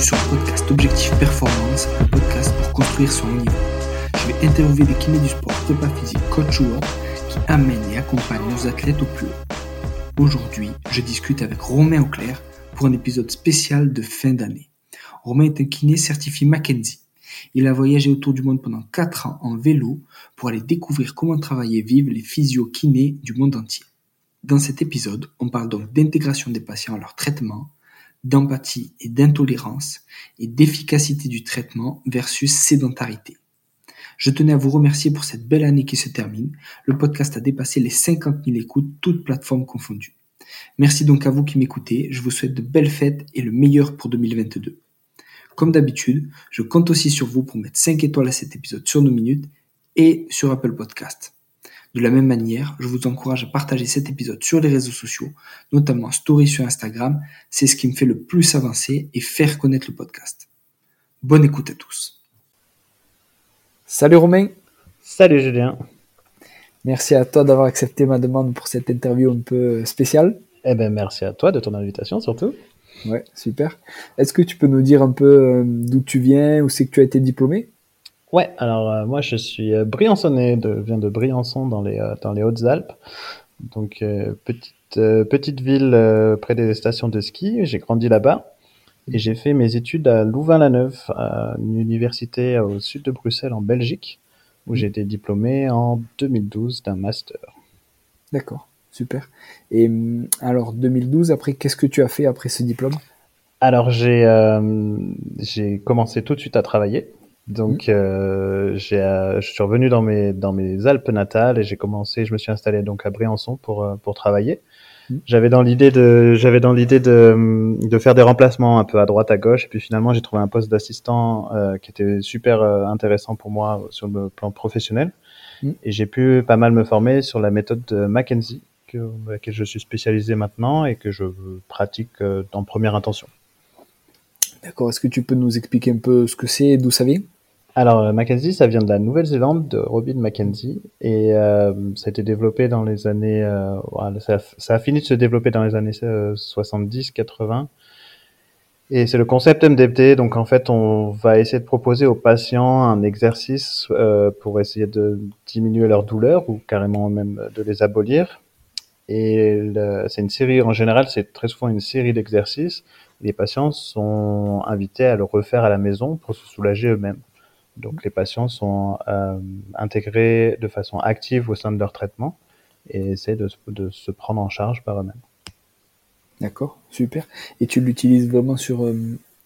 bienvenue sur le podcast Objectif Performance, un podcast pour construire son niveau. Je vais interviewer des kinés du sport, prépa physique, coach ou autre, qui amènent et accompagnent nos athlètes au plus haut. Aujourd'hui, je discute avec Romain Auclair pour un épisode spécial de fin d'année. Romain est un kiné certifié Mackenzie. Il a voyagé autour du monde pendant 4 ans en vélo pour aller découvrir comment travailler et vivre les physio-kinés du monde entier. Dans cet épisode, on parle donc d'intégration des patients à leur traitement, d'empathie et d'intolérance et d'efficacité du traitement versus sédentarité. Je tenais à vous remercier pour cette belle année qui se termine. Le podcast a dépassé les 50 000 écoutes, toutes plateformes confondues. Merci donc à vous qui m'écoutez. Je vous souhaite de belles fêtes et le meilleur pour 2022. Comme d'habitude, je compte aussi sur vous pour mettre 5 étoiles à cet épisode sur nos minutes et sur Apple Podcast. De la même manière, je vous encourage à partager cet épisode sur les réseaux sociaux, notamment Story sur Instagram. C'est ce qui me fait le plus avancer et faire connaître le podcast. Bonne écoute à tous. Salut Romain. Salut Julien. Merci à toi d'avoir accepté ma demande pour cette interview un peu spéciale. Eh ben merci à toi de ton invitation surtout. Ouais, super. Est-ce que tu peux nous dire un peu euh, d'où tu viens, où c'est que tu as été diplômé? Ouais, alors euh, moi je suis euh, briançonnais, de, viens de Briançon dans les, euh, dans les Hautes-Alpes. Donc petite, petite ville près des stations de ski, j'ai grandi là-bas. Et j'ai fait mes études à Louvain-la-Neuve, à une université au sud de Bruxelles en Belgique, où j'ai été diplômé en 2012 d'un master. D'accord, super. Et hum, alors 2012, après, qu'est-ce que tu as fait après ce diplôme? Alors j'ai j'ai commencé tout de suite à travailler. Donc, mmh. euh, j'ai, euh, je suis revenu dans mes dans mes Alpes natales et j'ai commencé. Je me suis installé donc à Briançon pour euh, pour travailler. Mmh. J'avais dans l'idée de j'avais dans l'idée de de faire des remplacements un peu à droite à gauche et puis finalement j'ai trouvé un poste d'assistant euh, qui était super intéressant pour moi sur le plan professionnel mmh. et j'ai pu pas mal me former sur la méthode de Mackenzie que, laquelle je suis spécialisé maintenant et que je pratique en première intention. D'accord. Est-ce que tu peux nous expliquer un peu ce que c'est et d'où ça vient? Alors, euh, Mackenzie, ça vient de la Nouvelle-Zélande, de Robin Mackenzie, et euh, ça a été développé dans les années... Euh, ça, a, fini de se développer dans les années 70-80. Et c'est le concept MDT, donc en fait, on va essayer de proposer aux patients un exercice euh, pour essayer de diminuer leur douleur, ou carrément même de les abolir. Et c'est une série, en général, c'est très souvent une série d'exercices. Les patients sont invités à le refaire à la maison pour se soulager eux-mêmes. Donc les patients sont euh, intégrés de façon active au sein de leur traitement et essaient de, de se prendre en charge par eux-mêmes. D'accord, super. Et tu l'utilises vraiment sur euh,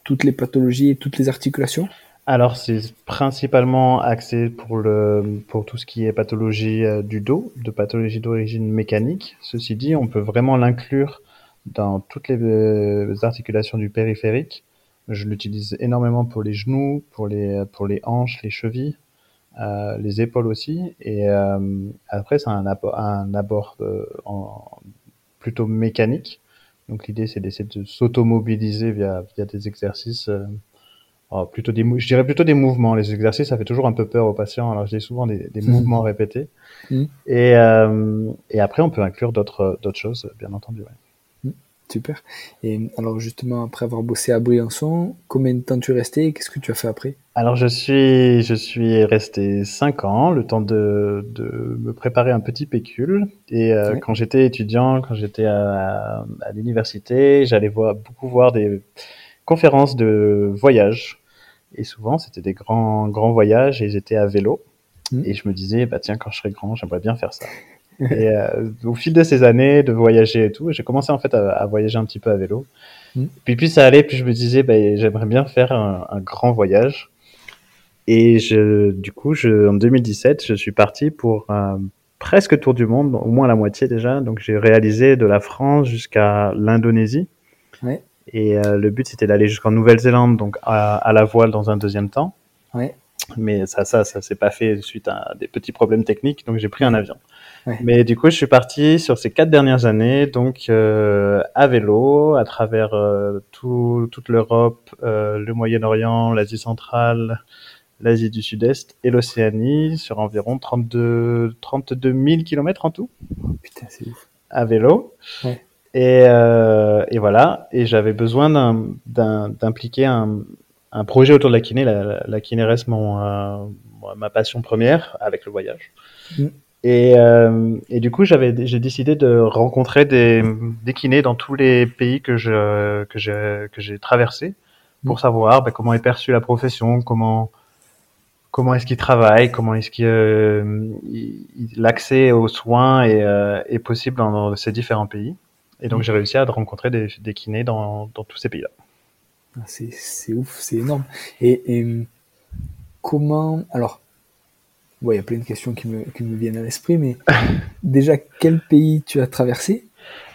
toutes les pathologies et toutes les articulations? Alors c'est principalement axé pour le pour tout ce qui est pathologie euh, du dos, de pathologie d'origine mécanique. Ceci dit, on peut vraiment l'inclure dans toutes les articulations du périphérique je l'utilise énormément pour les genoux, pour les, pour les hanches, les chevilles, euh, les épaules aussi. Et euh, après, c'est un, abord, un abord euh, en, plutôt mécanique. Donc l'idée, c'est d'essayer de s'automobiliser via, via des exercices. Euh, oh, plutôt des, je dirais plutôt des mouvements. Les exercices, ça fait toujours un peu peur aux patients. Alors j'ai souvent des, des mmh. mouvements répétés. Mmh. Et, euh, et après, on peut inclure d'autres d'autres choses, bien entendu. Ouais. Super. Et alors justement, après avoir bossé à Briançon, combien de temps tu es resté et qu'est-ce que tu as fait après? Alors je suis, je suis resté 5 ans, le temps de, de me préparer un petit pécule. Et euh, quand j'étais étudiant, quand j'étais à, à, l'université, j'allais voir, beaucoup voir des conférences de voyage. Et souvent, c'était des grands, grands voyages et j'étais à vélo. Mmh. Et je me disais, bah tiens, quand je serai grand, j'aimerais bien faire ça. Et euh, au fil de ces années de voyager et tout, j'ai commencé en fait à, à, voyager un petit peu à vélo. Mm. Puis plus ça allait, plus je me disais, bah, j'aimerais bien faire un, un, grand voyage. Et je, du coup, je, en 2017, je suis parti pour un presque tour du monde, au moins la moitié déjà. Donc j'ai réalisé de la France jusqu'à l'Indonésie. Et euh, le but c'était d'aller jusqu'en Nouvelle-Zélande, donc à, à, la voile dans un deuxième temps. Mais ça, ça, ça s'est pas fait suite à des petits problèmes techniques, donc j'ai pris un avion. Mais du coup, je suis parti sur ces quatre dernières années, donc euh, à vélo, à travers euh, tout, toute l'Europe, euh, le Moyen-Orient, l'Asie centrale, l'Asie du Sud-Est et l'Océanie, sur environ 32, 32 000 kilomètres en tout. putain, c'est ouf. À vélo. Ouais. Et, et voilà. Et j'avais besoin d'impliquer un, un, projet autour de la kiné. La, la kiné reste mon, ma passion première avec le voyage. Mm. Et, euh, et, du coup, j'avais, j'ai décidé de rencontrer des, des kinés dans tous les pays que je que j'ai que j'ai traversé pour mm. savoir ben, comment est perçue la profession, comment comment est-ce qu'ils travaillent, comment est-ce que euh, l'accès aux soins est, euh, est possible dans, ces différents pays. Et donc, mm. j'ai réussi à rencontrer des, des kinés dans, dans tous ces pays-là. Ah, c'est, c'est ouf, c'est énorme. Et, et comment, alors, il y a plein de questions qui me, qui me viennent à l'esprit, mais déjà, quel pays tu as traversé?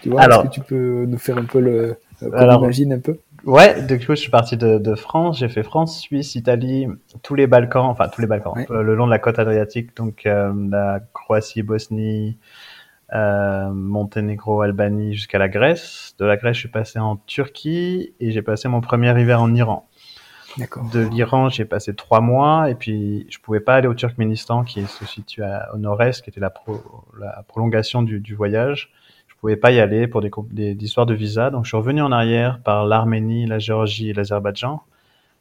Tu vois, est-ce que tu peux nous faire un peu le, euh, alors, imagine un peu? Ouais, du coup, je suis parti de, de France. J'ai fait France, Suisse, Italie, tous les Balkans, enfin tous les Balkans, euh, le long de la côte adriatique, donc euh, la Croatie, Bosnie, euh, Monténégro, Albanie, jusqu'à la Grèce. De la Grèce, je suis passé en Turquie et j'ai passé mon premier hiver en Iran. De l'Iran, j'ai passé trois mois et puis je pouvais pas aller au Turkménistan qui se situe au nord-est, qui était la, prolongation du, voyage. Je pouvais pas y aller pour des, des, histoires de visa, donc je suis revenu en arrière par l'Arménie, la Géorgie et l'Azerbaïdjan,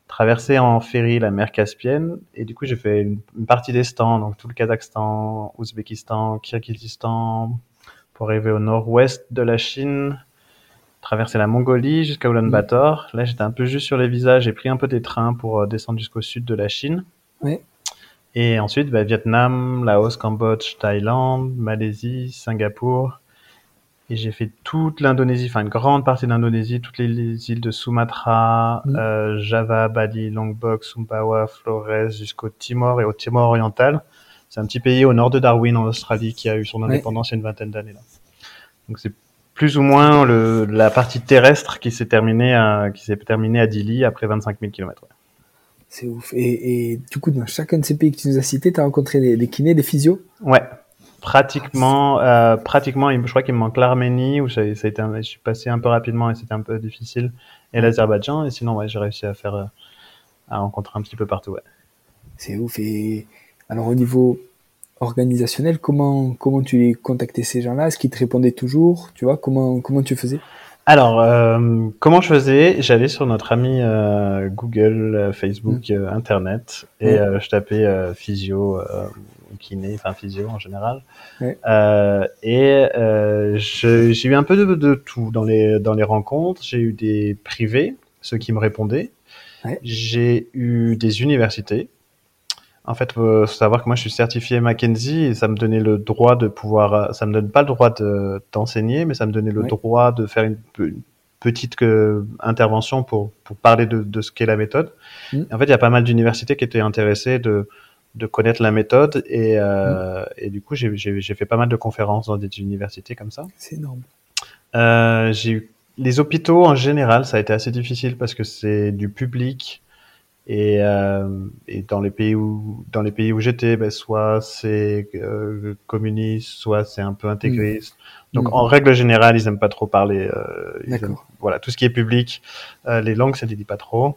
traversé en ferry la mer Caspienne et du coup j'ai fait une, partie des stands, donc tout le Kazakhstan, Ouzbékistan, Kirghizistan, pour arriver au nord-ouest de la Chine, traversé la Mongolie jusqu'à Ulaanbaatar. Là, j'étais un peu juste sur les visas. J'ai pris un peu des trains pour euh, descendre jusqu'au sud de la Chine. Oui. Et ensuite, bah, Vietnam, Laos, Cambodge, Thaïlande, Malaisie, Singapour. Et j'ai fait toute l'Indonésie, enfin une grande partie de l'Indonésie, toutes les, îles de Sumatra, mm. euh, Java, Bali, Lombok, Sumbawa, Flores, jusqu'au Timor et au Timor oriental. C'est un petit pays au nord de Darwin, en Australie, qui a eu son indépendance il y a une vingtaine d'années. là. Donc c'est plus ou moins le, la partie terrestre qui s'est terminée à, qui s'est terminée à Dili après 25 000 km. C'est ouf. Et, et, du coup, dans chacun de ces pays que tu nous as cités, tu as rencontré des, des, kinés, des physios? Ouais, pratiquement. Euh, pratiquement, je crois qu'il me manque l'Arménie, où ça, ça a été je suis passé un peu rapidement et c'était un peu difficile, et l'Azerbaïdjan. Et sinon, ouais, j'ai réussi à faire, euh, à rencontrer un petit peu partout. Ouais. C'est ouf. Et alors, au niveau organisationnel, comment, comment tu les contactais ces gens-là? Est-ce qu'ils te répondaient toujours? Tu vois, comment, comment tu faisais? Alors, euh, comment je faisais? J'allais sur notre ami euh, Google, euh, Facebook, mm. Internet, et je tapais physio, kiné, enfin physio en général. et j'ai eu un peu de, de, tout dans les, dans les rencontres. J'ai eu des privés, ceux qui me répondaient. J'ai eu des universités en fait, faut savoir que moi, je suis certifié Mackenzie et ça me donnait le droit de pouvoir. Ça me donne pas le droit de t'enseigner, mais ça me donnait le droit de faire une, petite que, intervention pour, pour parler de, de ce qu'est la méthode. Mm. En fait, il y a pas mal d'universités qui étaient intéressées de, de connaître la méthode et, euh, mm. et du coup, j'ai fait pas mal de conférences dans des universités comme ça. C'est énorme. Euh, j'ai eu les hôpitaux en général, ça a été assez difficile parce que c'est du public et, euh, et, dans les pays où dans les pays où j'étais, ben, soit c'est euh, communiste, soit c'est un peu intégriste. Mm. Donc mm. en règle générale, ils aiment pas trop parler. Euh, voilà, tout ce qui est public, euh, les langues, ça ne dit pas trop.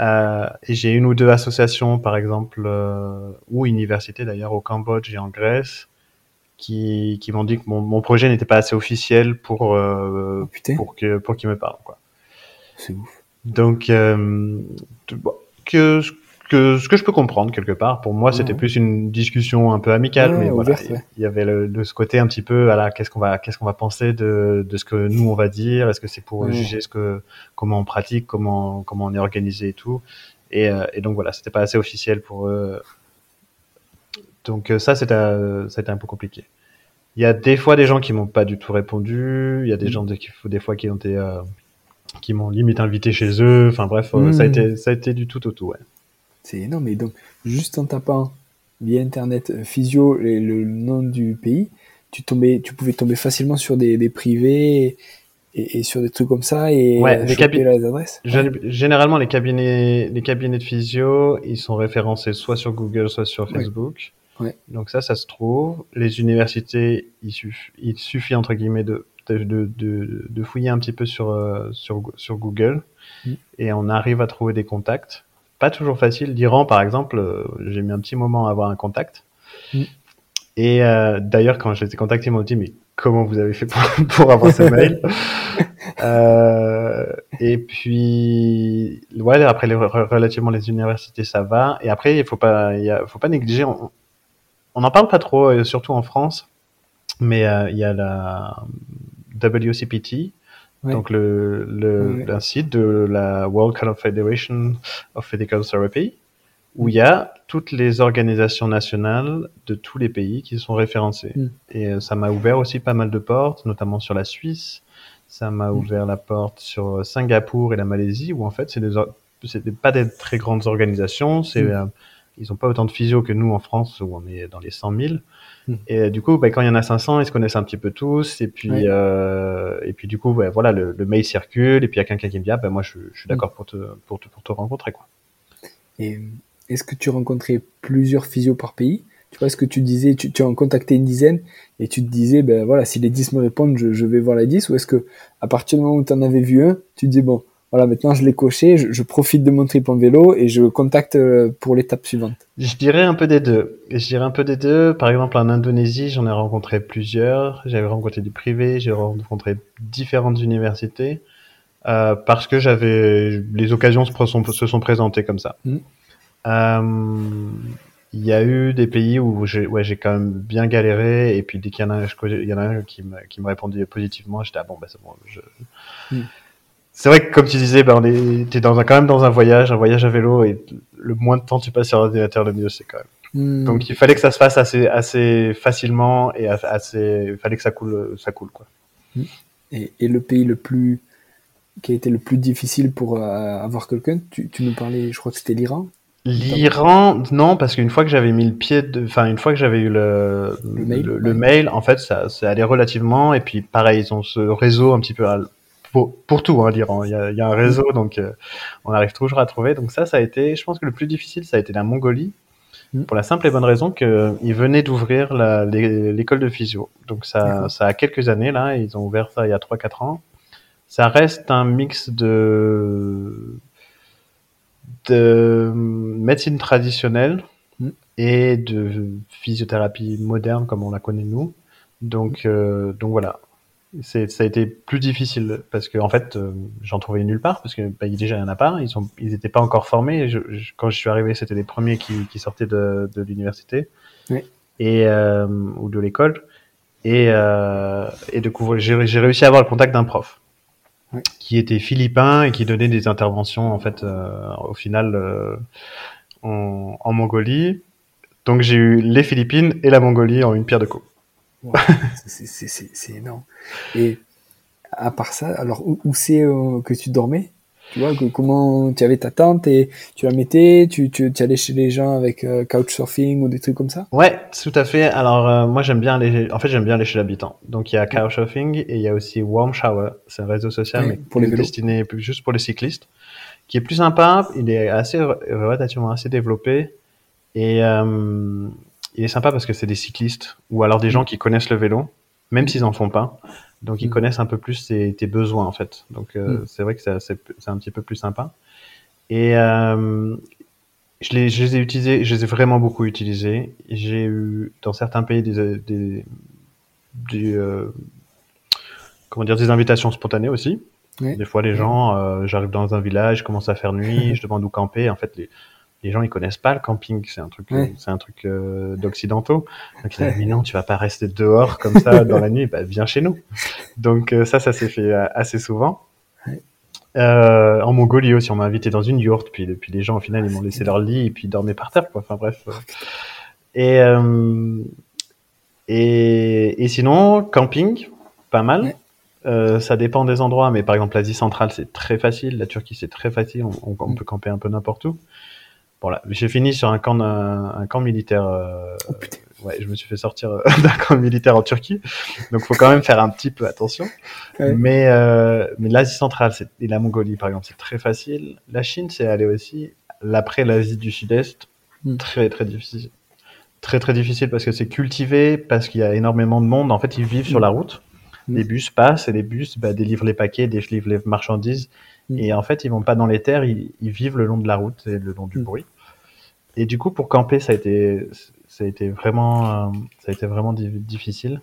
Euh, et j'ai une ou deux associations, par exemple, euh, ou universités d'ailleurs, au Cambodge et en Grèce, qui, qui m'ont dit que mon, mon projet n'était pas assez officiel pour oh, pour que pour qu'ils me parlent. Quoi. C'est ouf. Donc bon, que, que ce que je peux comprendre quelque part. Pour moi, c'était plus une discussion un peu amicale, mais voilà, il y avait le, de ce côté un petit peu, à qu'est-ce qu'on va, qu'est-ce qu'on va penser de, de ce que nous on va dire? Est-ce que c'est pour juger ce que, comment on pratique, comment, comment on est organisé et tout et, euh, et donc voilà, c'était pas assez officiel pour eux. Donc euh, ça, c'était, c'était un peu compliqué. Il y a des fois des gens qui m'ont pas du tout répondu. Il y a des mm. gens des, des fois qui ont été euh, qui m'ont limite invité chez eux. Enfin bref, euh, ça, a hmm. été, ça a été du tout au tout. Ouais. C'est énorme. Et donc, juste en tapant via Internet euh, physio et le nom du pays, tu, tombais, tu pouvais tomber facilement sur des, des privés et, et, sur des trucs comme ça et ouais, les les adresses. Généralement, les cabinets, les cabinets de physio, ils sont référencés soit sur Google, soit sur Facebook. Ouais. Donc ça, ça se trouve. Les universités, il suffit, il suffit entre guillemets de de, de, de, fouiller un petit peu sur, euh, sur, sur Google mm. et on arrive à trouver des contacts. Pas toujours facile. D'Iran, par exemple, euh, j'ai mis un petit moment à avoir un contact. Mm. Et euh, d'ailleurs, quand je les ai contactés, ils m'ont dit, mais comment vous avez fait pour, pour avoir ces mails euh, Et puis, ouais, après, les, relativement les universités, ça va. Et après, il faut pas, il faut pas négliger. On, n'en parle pas trop, surtout en France, mais euh, il y a la WCPT, donc le, le, site de la World Confederation of Physical Therapy, où il y a toutes les organisations nationales de tous les pays qui sont référencées. Mm. Et euh, ça m'a ouvert aussi pas mal de portes, notamment sur la Suisse. Ça m'a mm. ouvert la porte sur Singapour et la Malaisie, où en fait, c'est des, pas des très grandes organisations. C'est, mm. euh, ils ont pas autant de physio que nous en France, où on est dans les 100 000. Et euh, du coup, bah, quand il y en a 500, ils se connaissent un petit peu tous. Et puis, euh, et puis du coup, voilà, le, mail circule. Et puis il y a quelqu'un qui me dit, ah, ben moi, je, je suis d'accord pour te, pour te, pour te rencontrer, quoi. Et est-ce que tu rencontrais plusieurs physios par pays? Tu vois, est-ce que tu disais, tu, tu en contactais une dizaine et tu te disais, ben voilà, si les 10 me répondent, je, vais voir les 10 Ou est-ce que à partir du moment où tu en avais vu un, tu te dis, bon, voilà, maintenant je l'ai coché, je, profite de mon trip en vélo et je contacte euh, pour l'étape suivante Je dirais un peu des deux. Je dirais un peu des deux. Par exemple, en Indonésie, j'en ai rencontré plusieurs. J'avais rencontré du privé, j'ai rencontré différentes universités. Euh, parce que j'avais les occasions se sont, se sont présentées comme ça. Mmh. Euh, il y a eu des pays où j'ai ouais, quand même bien galéré et puis dès qu'il y en a, il y en a un qui me, qui me répondit positivement, j'étais ah bon bah c'est bon. Je... Hmm. C'est vrai que comme tu disais, bah, on t'es dans un, quand même dans un voyage, un voyage à vélo et le moins de temps tu passes sur l'ordinateur, le mieux c'est quand même. Hmm. Donc il fallait que ça se fasse assez assez facilement et assez, il fallait que ça coule ça coule quoi. Hmm. Et, et le pays le plus qui a été le plus difficile pour euh, avoir quelqu'un, tu, tu nous parlais, je crois que c'était l'Iran. L'Iran, non, parce qu'une fois que j'avais mis le pied, enfin une fois que j'avais eu le, le, mail, en fait, ça, ça allait relativement. Et puis pareil, ils ont ce réseau un petit peu pour, pour tout, hein, l'Iran. Il y a, y a, un réseau, mm. donc euh, on arrive toujours à trouver. Donc ça, ça a été, je pense que le plus difficile, ça a été la Mongolie, mm. pour la simple et bonne raison qu'ils venaient d'ouvrir l'école de physio. Donc ça, ça a quelques années là, ils ont ouvert ça il y a 3-4 ans. Ça reste un mix de de médecine traditionnelle mm. et de physiothérapie moderne comme on la connaît nous. Donc, euh, donc voilà. C'est, ça a été plus difficile parce que en fait, euh, j'en trouvais nulle part parce que bah, déjà il y en a pas. Ils sont, ils étaient pas encore formés. Je, quand je suis arrivé, c'était les premiers qui, qui sortaient de, de l'université et euh, ou de l'école. Et, et de j'ai, j'ai réussi à avoir le contact d'un prof qui était philippin et qui donnait des interventions en fait euh, au final euh, en, en, Mongolie. Donc j'ai eu les Philippines et la Mongolie en une pierre de coups. C'est énorme. Et à part ça, alors où, où c'est euh, que tu dormais? Tu vois, comment tu avais ta tente et tu la mettais, tu, tu, tu allais chez les gens avec euh, couchsurfing ou des trucs comme ça? Ouais, tout à fait. Alors euh, moi j'aime bien aller, en fait j'aime bien aller chez l'habitant. Donc il y a couchsurfing et il y a aussi Warm Shower, c'est un réseau social mais pour les destiné juste pour les cyclistes, qui est plus sympa. Il est assez relativement assez développé et euh, il est sympa parce que c'est des cyclistes ou alors des gens qui connaissent le vélo, même s'ils en font pas. Donc ils mm. connaissent un peu plus tes, tes, besoins en fait. Donc euh, mm. c'est vrai que c'est un petit peu plus sympa. Et euh, je, les, je les ai utilisés, je les ai vraiment beaucoup utilisés. J'ai eu dans certains pays des, des, des euh, comment dire des invitations spontanées aussi. Des fois les gens, j'arrive dans un village, je commence à faire nuit, je demande où camper. En fait les, les gens ils connaissent pas le camping, c'est un truc, c'est un truc euh, d'occidentaux. Donc ils disent mais non, tu vas pas rester dehors comme ça dans la nuit, bah viens chez nous. Donc euh, ça, ça s'est fait euh, assez souvent. Euh, en Mongolie aussi, on m'a invité dans une yourte, puis, puis les gens au final ils m'ont laissé leur lit et puis ils dormaient par terre, quoi. Enfin bref. Et, et et sinon camping, pas mal. Euh, ça dépend des endroits, mais par exemple l'Asie centrale c'est très facile, la Turquie c'est très facile, on, on, on, peut camper un peu n'importe où. Bon j'ai fini sur un camp, un, camp militaire. Euh, oh, ouais, je me suis fait sortir euh, d'un camp militaire en Turquie, donc faut quand même faire un petit peu attention. Mais euh, mais l'Asie centrale et la Mongolie par exemple, c'est très facile. La Chine, c'est aller aussi. L'après l'Asie du Sud-Est, hmm. très très difficile. Très très difficile parce que c'est cultivé, parce qu'il y a énormément de monde. En fait, ils vivent sur hmm. la route. Hmm. Les bus passent et les bus bah, délivrent les paquets, délivrent les marchandises. Et en fait, ils vont pas dans les terres, ils, ils, vivent le long de la route et le long du bruit. et du coup, pour camper, ça a été, ça a été vraiment, euh, ça a été vraiment difficile.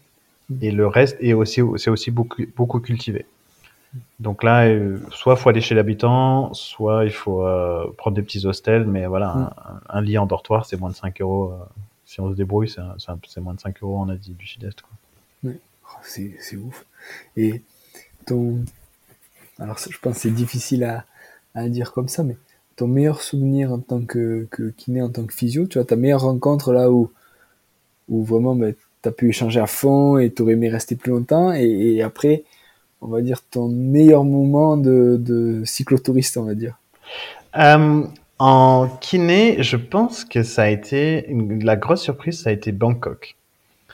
Mm. Et le reste est aussi, c'est aussi beaucoup, beaucoup cultivé. Donc là, euh, soit il faut aller chez l'habitant, soit il faut euh, prendre des petits hostels, mais voilà, mm. un, lit en dortoir, c'est moins de 5 euros. si on se débrouille, c'est moins de 5 euros en Asie du Sud-Est. Oh, c'est ouf. Et ton. Alors, je pense que c'est difficile à, à dire comme ça, mais ton meilleur souvenir en tant que, que kiné, en tant que physio, tu vois, ta meilleure rencontre là où, où vraiment ben, tu as pu échanger à fond et tu aurais aimé rester plus longtemps, et, après, on va dire ton meilleur moment de, de cyclotouriste, on va dire euh, En kiné, je pense que ça a été, la grosse surprise, ça a été Bangkok.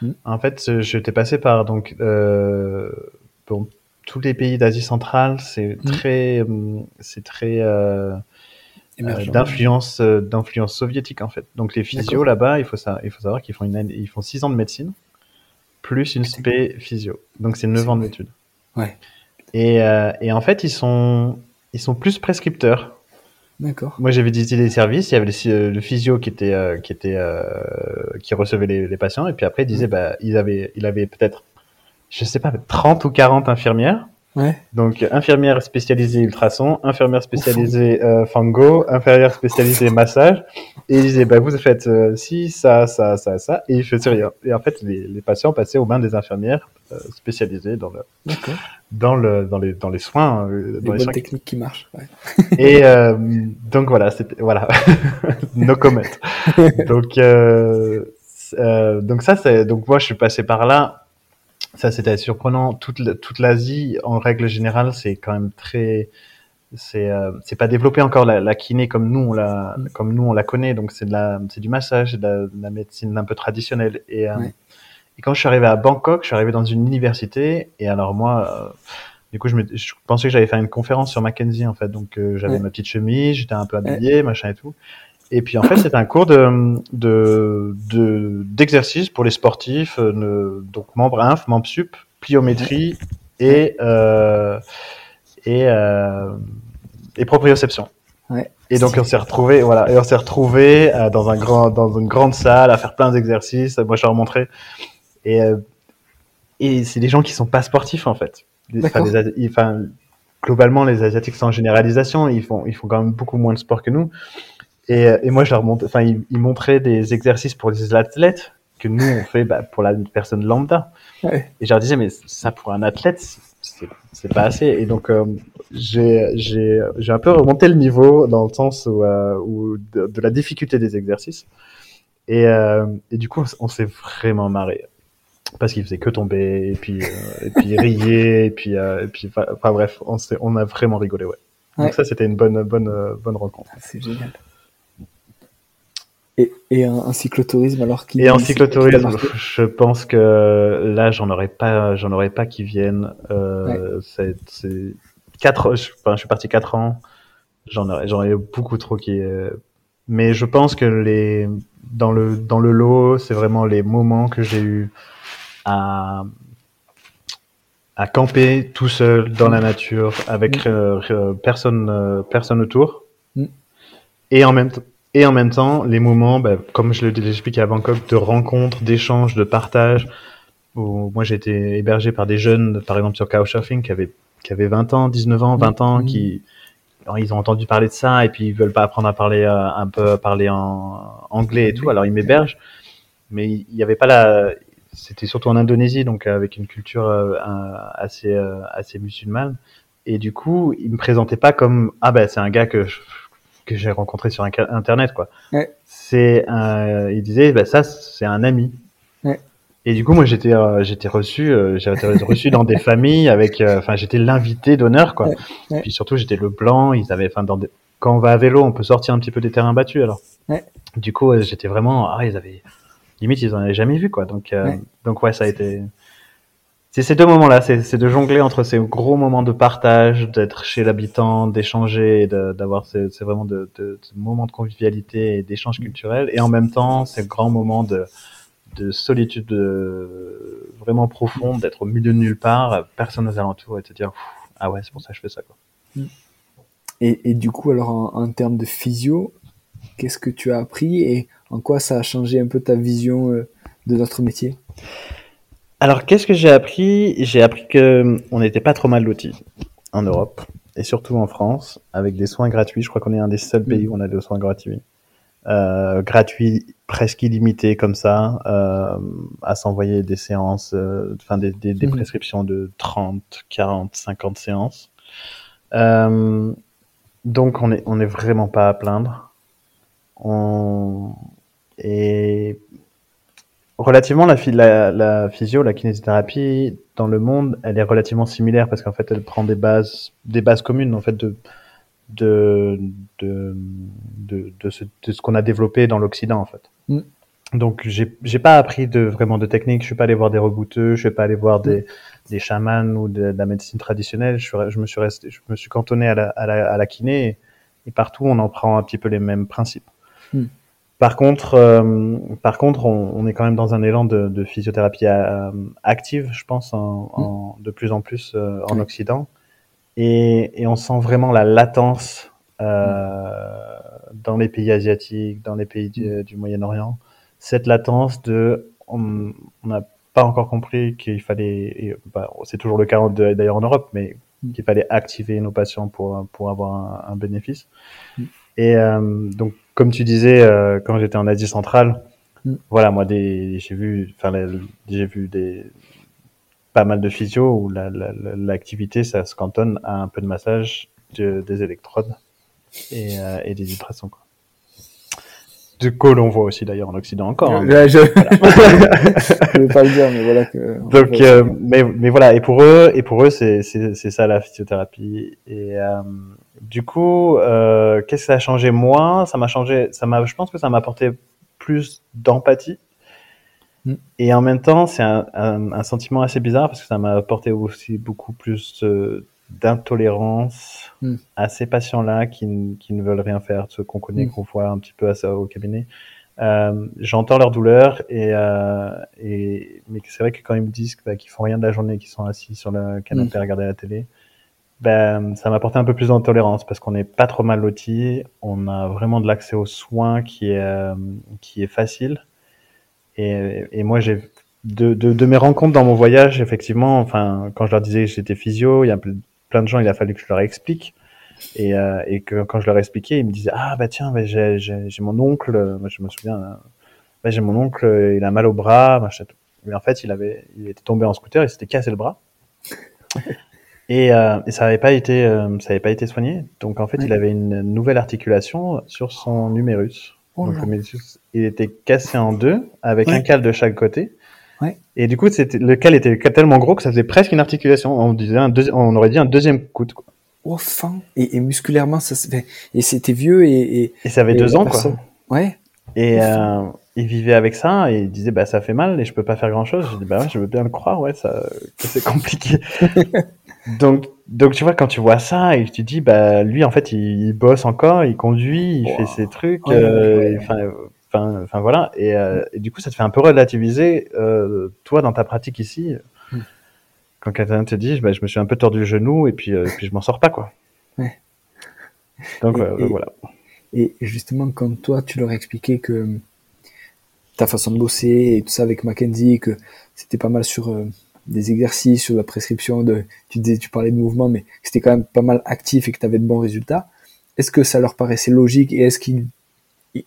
Hmm. En fait, j'étais passé par donc, euh, bon, tous les pays d'Asie centrale, c'est hmm. très, euh, c'est très, euh, euh, d'influence d'influence soviétique en fait. Donc les physios là-bas, il faut ça, il faut savoir qu'ils font une ils font 6 ans de médecine plus une spé physio. Donc c'est 9 ans d'études. Ouais. Et, euh, et en fait, ils sont ils sont plus prescripteurs. D'accord. Moi, j'avais visité des services, il y avait le, physio qui était qui était qui recevait les, les, patients et puis après il disait bah il avait il avait peut-être je sais pas 30 ou 40 infirmières Ouais. Donc infirmière spécialisée ultrason, infirmière spécialisée euh, fango, infirmière spécialisée massage. Et il disait bah vous faites euh, si ça ça ça ça et il faisait rien. Et en fait les, les patients passaient aux mains des infirmières euh, spécialisées dans le dans le dans les dans les soins. Euh, dans les, les bonnes techniques qui marchent. Ouais. Et euh, donc voilà c'était voilà no comment. donc donc ça c'est donc moi je suis passé par là ça, c'était surprenant. Toute, toute l'Asie, en règle générale, c'est quand même très, c'est, euh, c'est pas développé encore la, la, kiné comme nous on la, comme nous on la connaît. Donc c'est de la, c'est du massage, de la, médecine un peu traditionnelle. Et, euh, et quand je suis arrivé à Bangkok, je suis arrivé dans une université. Et alors moi, euh, du coup, je, me, je pensais que j'allais faire une conférence sur Mackenzie en fait. Donc j'avais ma petite chemise, j'étais un peu habillé, machin et tout. Et puis en fait, c'est un cours de d'exercice de, pour les sportifs, euh, donc membre inf, membre sup, pliométrie et euh, et euh, et proprioception. Ouais. Et donc on s'est retrouvé, voilà, et on s'est retrouvé euh, dans un grand, dans une grande salle à faire plein d'exercices. Moi, je leur montrais. Et et c'est des gens qui sont pas sportifs en fait. Enfin, les, enfin, globalement, les asiatiques sont en généralisation. Ils font, ils font quand même beaucoup moins de sport que nous. Et, et moi, je leur montre, enfin, ils, ils, montraient des exercices pour les athlètes que nous on fait bah, pour la personne lambda. Ouais. Et je leur disais, mais ça pour un athlète, c'est pas assez. Et donc, euh, j'ai un peu remonté le niveau dans le sens où, euh, où de, de, la difficulté des exercices. Et, euh, et du coup, on, s'est vraiment marré parce qu'il faisait que tomber et puis euh, et puis rier et puis euh, et puis enfin bref, on s'est on a vraiment rigolé ouais. ouais. Donc ça c'était une bonne bonne bonne rencontre. C'est génial. Et, et un, un, cyclotourisme alors qui Et en cyclotourisme, je pense que là j'en aurais pas, j'en aurais pas qui viennent. Euh, ouais. C'est quatre, je, enfin, je suis parti quatre ans. J'en aurais, j'en ai beaucoup trop qui. Euh, mais je pense que les dans le dans le lot, c'est vraiment les moments que j'ai eu à à camper tout seul dans la nature avec mmh. euh, personne euh, personne autour mmh. et en même temps et en même temps, les moments, bah, comme je l'ai expliqué à Bangkok, de rencontres, d'échanges, de partage. Où moi, j'ai été hébergé par des jeunes, par exemple sur Couchsurfing, qui avaient, qui avaient 20 ans, 19 ans, 20 ans, qui ils ont entendu parler de ça et puis ils veulent pas apprendre à parler euh, un peu à parler en anglais et tout. Alors ils m'hébergent, mais il n'y avait pas la. C'était surtout en Indonésie, donc avec une culture euh, assez euh, assez musulmane. Et du coup, ils me présentaient pas comme ah ben c'est un gars que je, que j'ai rencontré sur internet quoi. Ouais. C'est un, il disait bah ça c'est un ami. Ouais. Et du coup moi j'étais euh, j'étais reçu euh, j'étais reçu dans des familles avec euh, enfin j'étais l'invité d'honneur quoi. Ouais. Puis surtout j'étais le blanc, ils avaient enfin dans des... quand on va à vélo, on peut sortir un petit peu des terrains battus alors. Du coup j'étais vraiment ah ils avaient limite ils en avaient jamais vu quoi. Donc donc ouais ça a été c'est ces deux moments-là, c'est de jongler entre ces gros moments de partage, d'être chez l'habitant, d'échanger, d'avoir c'est vraiment de, de, de, moments de convivialité et d'échange culturel, et en même temps ces grands moments de, de solitude de, vraiment profonde, d'être au milieu de nulle part, personne aux alentours, et te dire ah ouais c'est pour ça que je fais ça quoi. Et, et du coup alors en, en termes de physio, qu'est-ce que tu as appris et en quoi ça a changé un peu ta vision euh, de notre métier? Alors, qu'est-ce que j'ai appris? J'ai appris que on n'était pas trop mal lotis en Europe et surtout en France avec des soins gratuits. Je crois qu'on est un des seuls pays où on a des soins gratuits. Euh, gratuits, presque illimités comme ça, euh, à s'envoyer des séances, euh, enfin des, des, des Mhm. prescriptions de 30, 40, 50 séances. Euh, donc on est on est vraiment pas à plaindre. On et relativement la, phy- la, la physio, la kinésithérapie dans le monde, elle est relativement similaire parce qu'en fait elle prend des bases des bases communes en fait de de de de, de ce, de ce qu'on a développé dans l'Occident en fait. Mm. Donc j'ai j'ai pas appris de vraiment de technique, je suis pas allé voir des rebouteux, je suis pas allé voir des des chamans ou de, de la médecine traditionnelle, je, suis, re- je me suis resté je me suis cantonné à la à la, à la kiné et, et partout on en prend un petit peu les mêmes principes. Mm. Par contre, euh, par contre, on, on est quand même dans un élan de, de physiothérapie euh, active, je pense, en, en- de plus en plus euh, en. Occident, et, et on sent vraiment la latence dans les pays asiatiques, dans les pays du, du Moyen-Orient, cette latence de, on n'a pas encore compris qu'il fallait, bah, c'est toujours le cas d'ailleurs en Europe, mais Mm. qu'il fallait activer nos patients pour pour avoir un, un bénéfice. Et euh, donc, comme tu disais, euh, quand j'étais en Asie centrale, Mm. voilà, moi, des, j'ai vu, enfin, j'ai vu des pas mal de physio où la- la- la- l'activité, ça se cantonne à un peu de massage, de- des électrodes et, euh, et des ultrasons. Quoi. De quoi l'on voit aussi d'ailleurs en Occident encore. hein. Je ne veux pas le dire, mais voilà que. Donc, euh, mais, mais voilà, et pour eux, et pour eux, c'est c'est c'est ça la physiothérapie. Et euh, du coup, euh, qu'est-ce que ça a changé moi Ça m'a changé, ça m'a, je pense que ça m'a apporté plus d'empathie. Mm. Et en même temps, c'est un, un, un sentiment assez bizarre parce que ça m'a apporté aussi beaucoup plus euh, d'intolérance Mm. à ces patients-là qui, qui ne veulent rien faire, ceux qu'on connaît, Mm. qu'on voit un petit peu à ça au cabinet. Euh, J'entends leur douleur et, et mais c'est vrai que quand ils me disent bah, qu'ils font rien de la journée, qu'ils sont assis sur le canapé à regarder la télé, ben ça m'a apporté un peu plus d'intolérance parce qu'on n'est pas trop mal loti, on a vraiment de l'accès aux soins qui est euh, qui est facile et, et moi j'ai de, de, mes rencontres dans mon voyage effectivement, enfin quand je leur disais que j'étais physio, il y a ple- plein de gens, il a fallu que je leur explique. Et, euh, et que quand je leur expliquais, ils me disaient ah bah tiens bah, j'ai j'ai j'ai mon oncle, je me souviens, bah, j'ai mon oncle, il a mal au bras, machin. Mais en fait il avait il était tombé en scooter, il s'était cassé le bras. Et, euh, et ça avait pas été euh, ça avait pas été soigné. Donc en fait Ouais. il avait une nouvelle articulation sur son humérus. Oh Donc le il était cassé en deux avec Ouais. un cal de chaque côté. Ouais. Et du coup, c'était le cal était tellement gros que ça faisait presque une articulation. On disait un deuxi- on aurait dit un deuxième coude. Quoi. Oh, fin. Et, et musculairement, ça se fait. Et c'était vieux et. et, Et ça avait deux ans, personne- quoi. Ouais. Et euh, il vivait avec ça et il disait bah ça fait mal et je peux pas faire grand chose. Je dis bah ouais, je veux bien le croire, ouais, ça c'est compliqué. donc donc tu vois quand tu vois ça et que tu dis bah lui en fait il, il bosse encore, il conduit, il Wow. fait ses trucs, Ouais, euh, ouais, enfin voilà et, euh, et du coup ça te fait un peu relativiser euh, toi dans ta pratique ici. Hmm. Quand quelqu'un te dit bah, je me suis un peu tordu le genou et puis euh, puis je m'en sors pas quoi. Ouais. Donc Et- et- voilà. Et justement, quand toi, tu leur expliquais que ta façon de bosser et tout ça avec Mackenzie, que c'était pas mal sur des exercices, sur la prescription de, tu tu parlais de mouvement, mais c'était quand même pas mal actif et que tu avais de bons résultats. Est-ce que ça leur paraissait logique et est-ce qu'ils,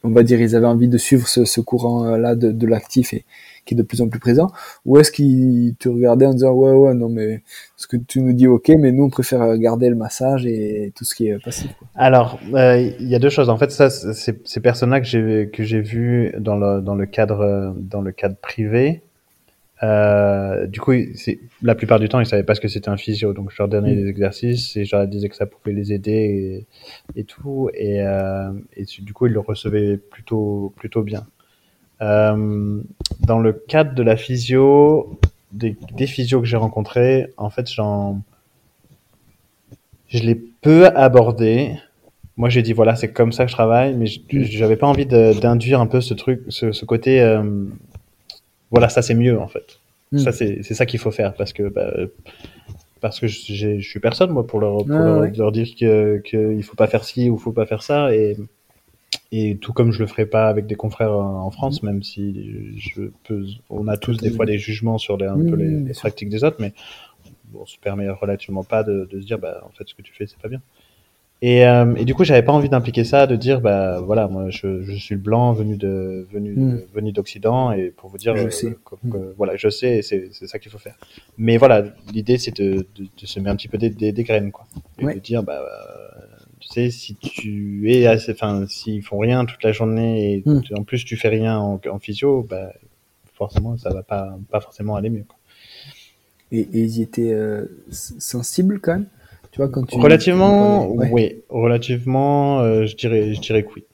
on va dire, ils avaient envie de suivre ce, courant-là de, de l'actif et qui est de plus en plus présent, ou est-ce qu'ils te regardaient en disant ouais ouais non mais ce que tu nous dis ok mais nous on préfère garder le massage et tout ce qui est passif. Alors, euh, il y a deux choses. En fait, ça, ces personnes-là que j'ai que j'ai vu dans le dans le cadre dans le cadre privé. Euh, du coup, c'est la plupart du temps, ils savaient pas ce que c'était un physio, donc je leur donnais Mm. des exercices et je leur disais que ça pouvait les aider et, et tout, et, euh, et du coup, ils le recevaient plutôt plutôt bien. Euh, dans le cadre de la physio, des, des physios que j'ai rencontrés, en fait, j'en je l'ai peu abordé. Moi, j'ai dit voilà, c'est comme ça que je travaille, mais Mm. j'avais pas envie d'induire un peu ce truc, ce, ce côté. Euh, voilà, ça c'est mieux en fait. Mm. Ça c'est ça qu'il faut faire parce que bah, parce que je suis personne moi pour leur pour Ah, leur, ouais. leur dire que que il faut pas faire ci ou faut pas faire ça et et tout comme je le ferai pas avec des confrères en France, même si je peux, on a tous des fois des jugements sur les, un peu les, pratiques des autres, mais on se permet relativement pas de, de se dire, bah, en fait, ce que tu fais, c'est pas bien. Et, euh, et, du coup, j'avais pas envie d'impliquer ça, de dire, bah voilà, moi, je, je suis le blanc venu de venu mm. venu d'Occident, et pour vous dire, je sais. Que, mm. voilà, je sais, c'est c'est ça qu'il faut faire. Mais voilà, l'idée, c'est de, de, de, semer un petit peu des, des, des graines, quoi, et de dire, bah, tu sais, si tu es assez, enfin, s'ils font rien toute la journée, et mm. en plus tu fais rien en, en physio, bah forcément, ça va pas pas forcément aller mieux. Quoi. Et, et ils étaient euh, sensibles quand même? Quand Relativement, oui. Relativement, euh, je, dirais, je dirais que oui.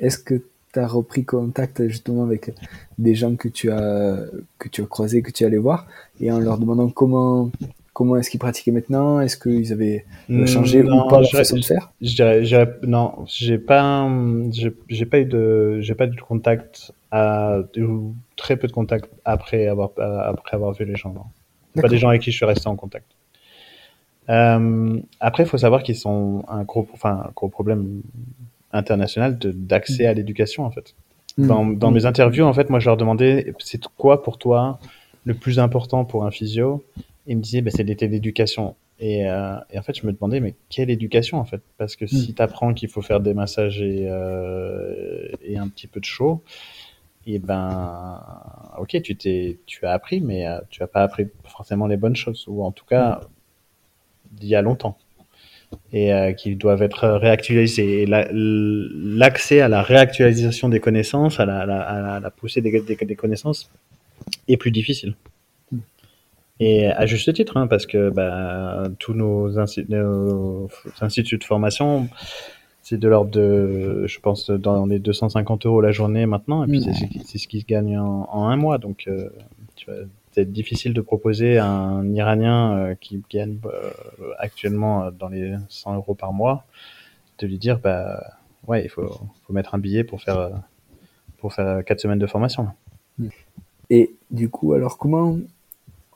Est-ce que tu as repris contact justement avec des gens que tu as, que tu as croisés, que tu allé voir, et en leur demandant comment, comment est-ce qu'ils pratiquaient maintenant? Est-ce qu'ils avaient hmm, changé ou pas leur façon de faire? je dirais, Non, j'ai pas, j'ai pas eu de, j'ai pas eu de contact à, ou très peu de contact après avoir, après avoir vu les gens. Pas des gens avec qui je suis resté en contact. Euh, après, il faut savoir qu'ils sont un gros, enfin, un gros problème international d'accès à l'éducation, en fait. Mm. Dans, dans mes interviews, en fait, moi, je leur demandais, c'est quoi pour toi le plus important pour un physio? Ils me disaient, bah, c'est l'éducation. Et, euh, et, en fait, je me demandais, mais quelle éducation, en fait? Parce que si mm. tu apprends qu'il faut faire des massages et, euh, et un petit peu de chaud, et ben, ok, tu t'es, tu as appris, mais euh, tu as pas appris forcément les bonnes choses, ou en tout cas, mm d'il y a longtemps et euh, qui doivent être réactualisés. Et l'accès à la réactualisation des connaissances, à la, à la, poussée des, des, connaissances, est plus difficile. Et à juste titre, hein, parce que bah, tous nos, instituts de formation, c'est de l'ordre de, je pense, dans les 250 euros la journée maintenant, et puis c'est ce qu'ils gagnent en, en, un mois. Donc, euh, tu vois, c'est difficile de proposer à un Iranien euh, qui gagne euh, actuellement euh, dans les 100 euros par mois de lui dire bah ouais il faut, mettre un billet pour faire pour faire quatre semaines de formation. Et du coup alors comment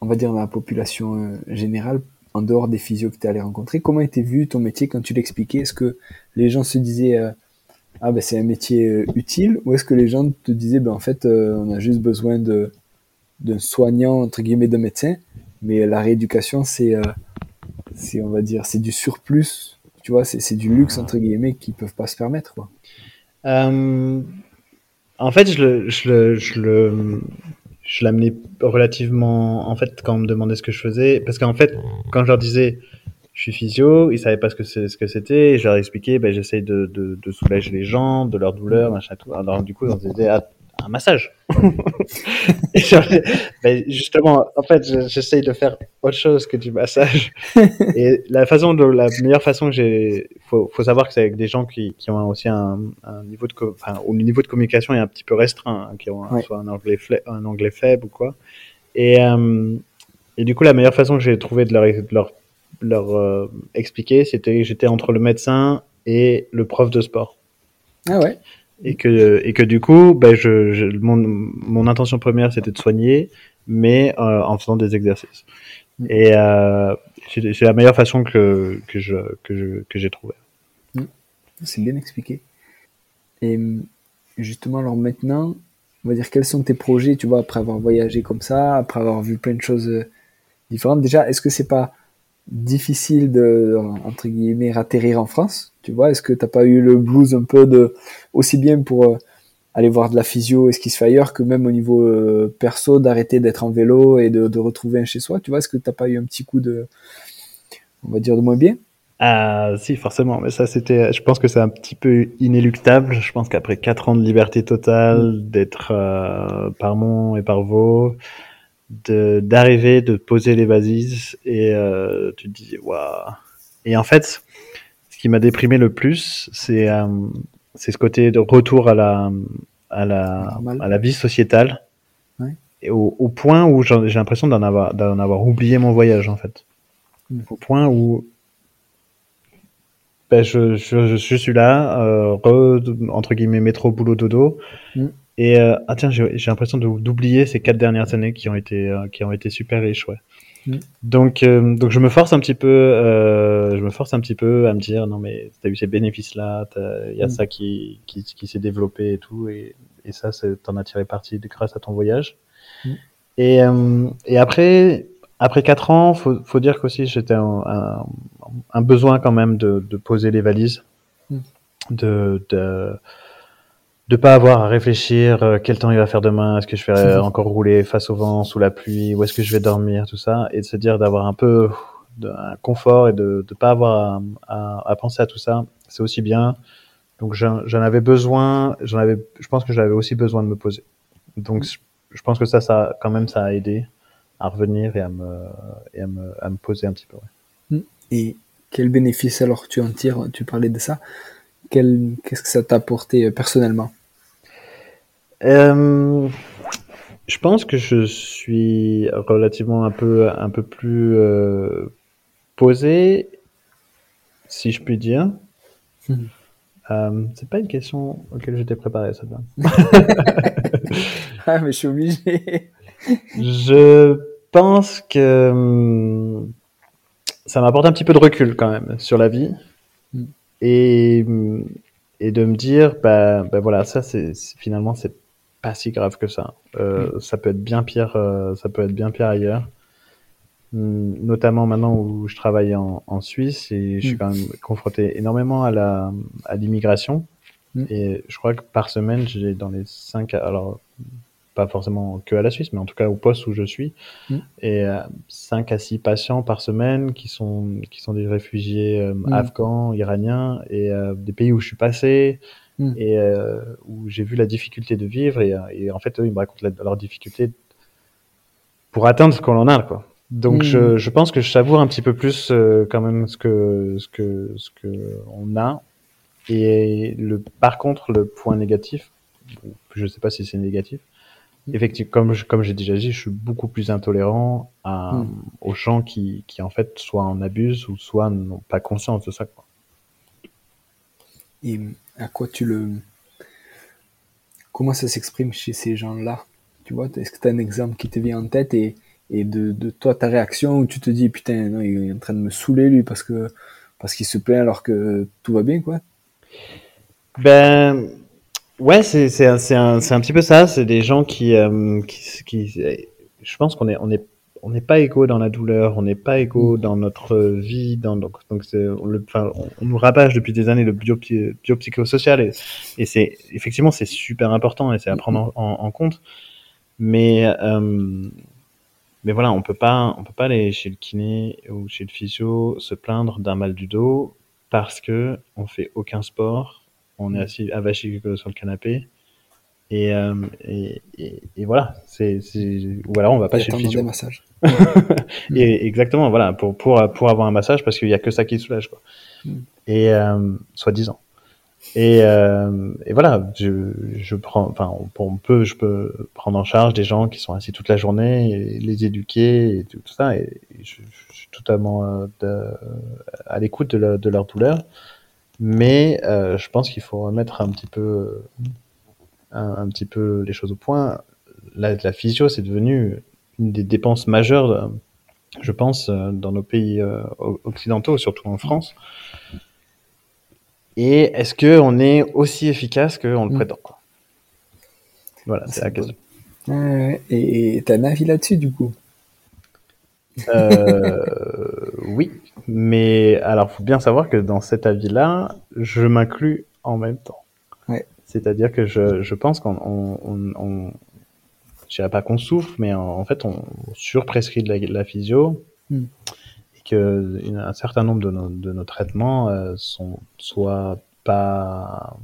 on va dire la population générale en dehors des physios que tu allé rencontrer comment était vu ton métier quand tu l'expliquais? Est-ce que les gens se disaient ah ben c'est un métier utile ou est-ce que les gens te disaient ben en fait on a juste besoin de d'un soignant entre guillemets de médecin mais la rééducation c'est euh, on va dire c'est du surplus tu vois c'est du luxe entre guillemets qu'ils peuvent pas se permettre quoi euh, en fait je le je le je l'amenais relativement en fait quand on me demandait ce que je faisais parce qu'en fait quand je leur disais je suis physio, ils savaient pas ce que c'est, ce que c'était, et je leur expliquais, ben, j'essaye de, de, soulager les gens, de leur douleur, machin, tout. Alors, du coup, ils disaient, ah, un massage. mais justement, en fait, j'essaye de faire autre chose que du massage. Et la façon de, la meilleure façon que j'ai, faut, faut savoir que c'est avec des gens qui, qui ont aussi un, un niveau de, enfin, où le niveau de communication est un petit peu restreint, hein, qui ont soit un anglais, un anglais faible ou quoi. Et, euh, et du coup, la meilleure façon que j'ai trouvé de leur, de leur, leur euh, expliquer, c'était que j'étais entre le médecin et le prof de sport. Ah ouais et que et que du coup ben je, je mon, mon intention première c'était de soigner mais euh, en faisant des exercices mm. et euh, c'est la meilleure façon que que je que je que j'ai trouvé mm. c'est bien expliqué et justement alors maintenant on va dire quels sont tes projets tu vois après avoir voyagé comme ça après avoir vu plein de choses euh, différentes déjà est-ce que c'est pas difficile de entre guillemets atterrir en France tu vois, est-ce que t'as pas eu le blues un peu de aussi bien pour euh, aller voir de la physio et ce qui se fait ailleurs que même au niveau euh, perso d'arrêter d'être en vélo et de, retrouver un chez soi Tu vois, est-ce que t'as pas eu un petit coup de, on va dire de moins bien? Ah si forcément, mais ça c'était, je pense que c'est un petit peu inéluctable. Je pense qu'après quatre ans de liberté totale, d'être euh, par Mont et par Vaux, de d'arriver, de poser les valises et tu te dis waouh. Et en fait, ce qui m'a déprimé le plus, c'est euh, c'est ce côté de retour à la à la à la vie sociétale. Et au, au, point où j'ai l'impression d'en avoir d'en avoir oublié mon voyage en fait. Mm. Au point où ben, je, je, je, suis là, euh, re, entre guillemets, métro, boulot, dodo. Mm. Et euh, ah tiens, j'ai l'impression d'oublier ces quatre dernières années qui ont été euh, qui ont été super riches, ouais. Mm. Donc, euh, donc je me force un petit peu, euh, je me force un petit peu à me dire non mais t'as eu ces bénéfices-là, il y a mm. ça qui, qui, qui s'est développé et tout, et, et ça, t'en as tiré parti grâce à ton voyage. Mm. Et, euh, et après, après quatre ans, faut, faut dire qu'aussi j'étais un, un, un, besoin quand même de, de poser les valises, de, de de pas avoir à réfléchir euh, quel temps il va faire demain, est-ce que je vais encore rouler face au vent, sous la pluie, où est-ce que je vais dormir, tout ça, et de se dire d'avoir un peu de, un confort et de ne pas avoir à, à, penser à tout ça, c'est aussi bien. Donc j'en avais besoin, j'en avais, je pense que j'avais aussi besoin de me poser. Donc je pense que ça, ça quand même, ça a aidé à revenir et à me, et à me, à me poser un petit peu. Ouais. Et quel bénéfice alors tu en tires Tu parlais de ça. Qu'est-ce que ça t'a apporté euh, personnellement? Euh, je pense que je suis relativement un peu, un peu plus euh, posé, si je puis dire. Hmm. Euh, c'est pas une question auquel j'étais préparé, ça. ah, mais je suis obligé. je pense que hum, ça m'apporte un petit peu de recul quand même sur la vie. Hmm. Et, et de me dire, bah, bah voilà, ça c'est finalement c'est pas si grave que ça. Euh, mm. Ça peut être bien pire, euh, ça peut être bien pire ailleurs. Mm, notamment maintenant où je travaille en, en Suisse et je suis mm. quand même confronté énormément à la à l'immigration. Et je crois que par semaine, j'ai dans les cinq, alors pas forcément que à la Suisse, mais en tout cas au poste où je suis, et euh, 5 à 6 patients par semaine qui sont qui sont des réfugiés euh, afghans, iraniens et des pays où je suis passé, Hmm. et euh, où j'ai vu la difficulté de vivre et, et, en fait eux ils me racontent leur difficulté pour atteindre ce qu'on en a quoi. Donc je, hmm. je, pense que je savoure un petit peu plus euh, quand même ce que ce que ce que on a et le par contre le point négatif, je sais pas si c'est négatif, hmm. effectivement comme je, comme j'ai déjà dit, je suis beaucoup plus intolérant à, aux gens qui qui en fait soit en abusent ou soit n'ont pas conscience de ça quoi. Et à quoi tu le. Comment ça s'exprime chez ces gens-là Tu vois, est-ce que tu as un exemple qui te vient en tête et, et de, de, toi, ta réaction où tu te dis putain, non, il est en train de me saouler lui parce que parce qu'il se plaint alors que tout va bien, quoi? Ben. Ouais, c'est un, un, petit peu ça. C'est des gens qui, euh, qui, qui, je pense qu'on est on est on n'est pas égaux dans la douleur, on n'est pas égaux mm. dans notre vie, dans, donc, donc on, enfin, on, nous rabâche depuis des années le bio, biopsychosocial et, et c'est effectivement c'est super important et c'est à mm. prendre en, en, compte. Mais euh, mais voilà, on peut pas on peut pas aller chez le kiné ou chez le physio se plaindre d'un mal du dos parce que on fait aucun sport, on est mm. assis avachi sur le canapé et, euh, et, et, voilà, c'est, ou alors on va pas chez le physio. massage. et exactement, voilà, pour, pour, pour avoir un massage parce qu'il y a que ça qui soulage, quoi. Mm. Et, euh, soi-disant. Et, euh, et voilà, je, je prends, enfin, on, peut, je peux prendre en charge des gens qui sont assis toute la journée, et les éduquer et tout, ça. Et je, suis totalement euh, de, à l'écoute de, de, leur douleur. Mais euh, je pense qu'il faut remettre un petit peu un, petit peu les choses au point, la, la physio, c'est devenu une des dépenses majeures, je pense, euh, dans nos pays euh, occidentaux, surtout en France. Et est-ce qu'on est aussi efficace qu'on le mm. prétend? Voilà, c'est la question. et tu as un avis là-dessus, du coup? Euh, Oui, mais alors, faut bien savoir que dans cet avis-là, je m'inclus en même temps. C'est-à-dire que je, je pense qu'on, on, on, on je dirais pas qu'on souffre, mais en, fait, on surprescrit de la, de la physio hmm. et que une, un certain nombre de nos, de nos traitements euh, sont soit pas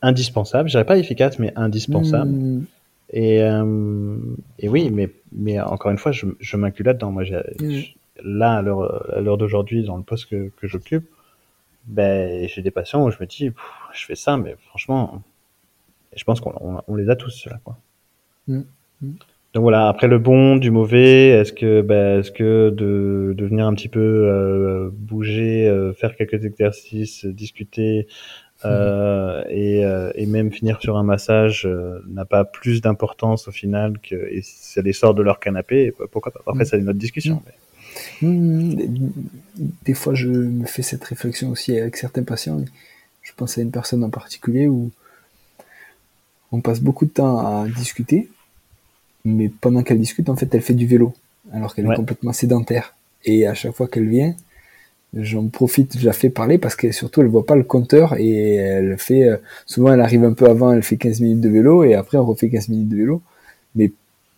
indispensables, je dirais pas efficaces, mais indispensables. Hmm. Et, euh, et oui, mais, mais encore une fois, je, je m'inclus là-dedans. Moi, hmm. là, à l'heure, à l'heure d'aujourd'hui, dans le poste que, que j'occupe, ben, j'ai des patients où je me dis, je fais ça, mais franchement, je pense qu'on on, les a tous là, quoi. Mm. Mm. Donc voilà. Après le bon, du mauvais, est-ce que, ben, est-ce que de, de venir un petit peu euh, bouger, euh, faire quelques exercices, discuter, Euh, et, euh, et, même finir sur un massage euh, n'a pas plus d'importance au final que et ça les sort de leur canapé. Pourquoi pas? Après, c'est une autre discussion. Mais... Mmh, des fois, je me fais cette réflexion aussi avec certains patients. Je pense à une personne en particulier où on passe beaucoup de temps à discuter, mais pendant qu'elle discute, en fait, elle fait du vélo, alors qu'elle est complètement sédentaire. Et à chaque fois qu'elle vient, j'en profite, je la fais parler parce que surtout elle voit pas le compteur et elle fait, euh, souvent elle arrive un peu avant, elle fait 15 minutes de vélo et après on refait 15 minutes de vélo.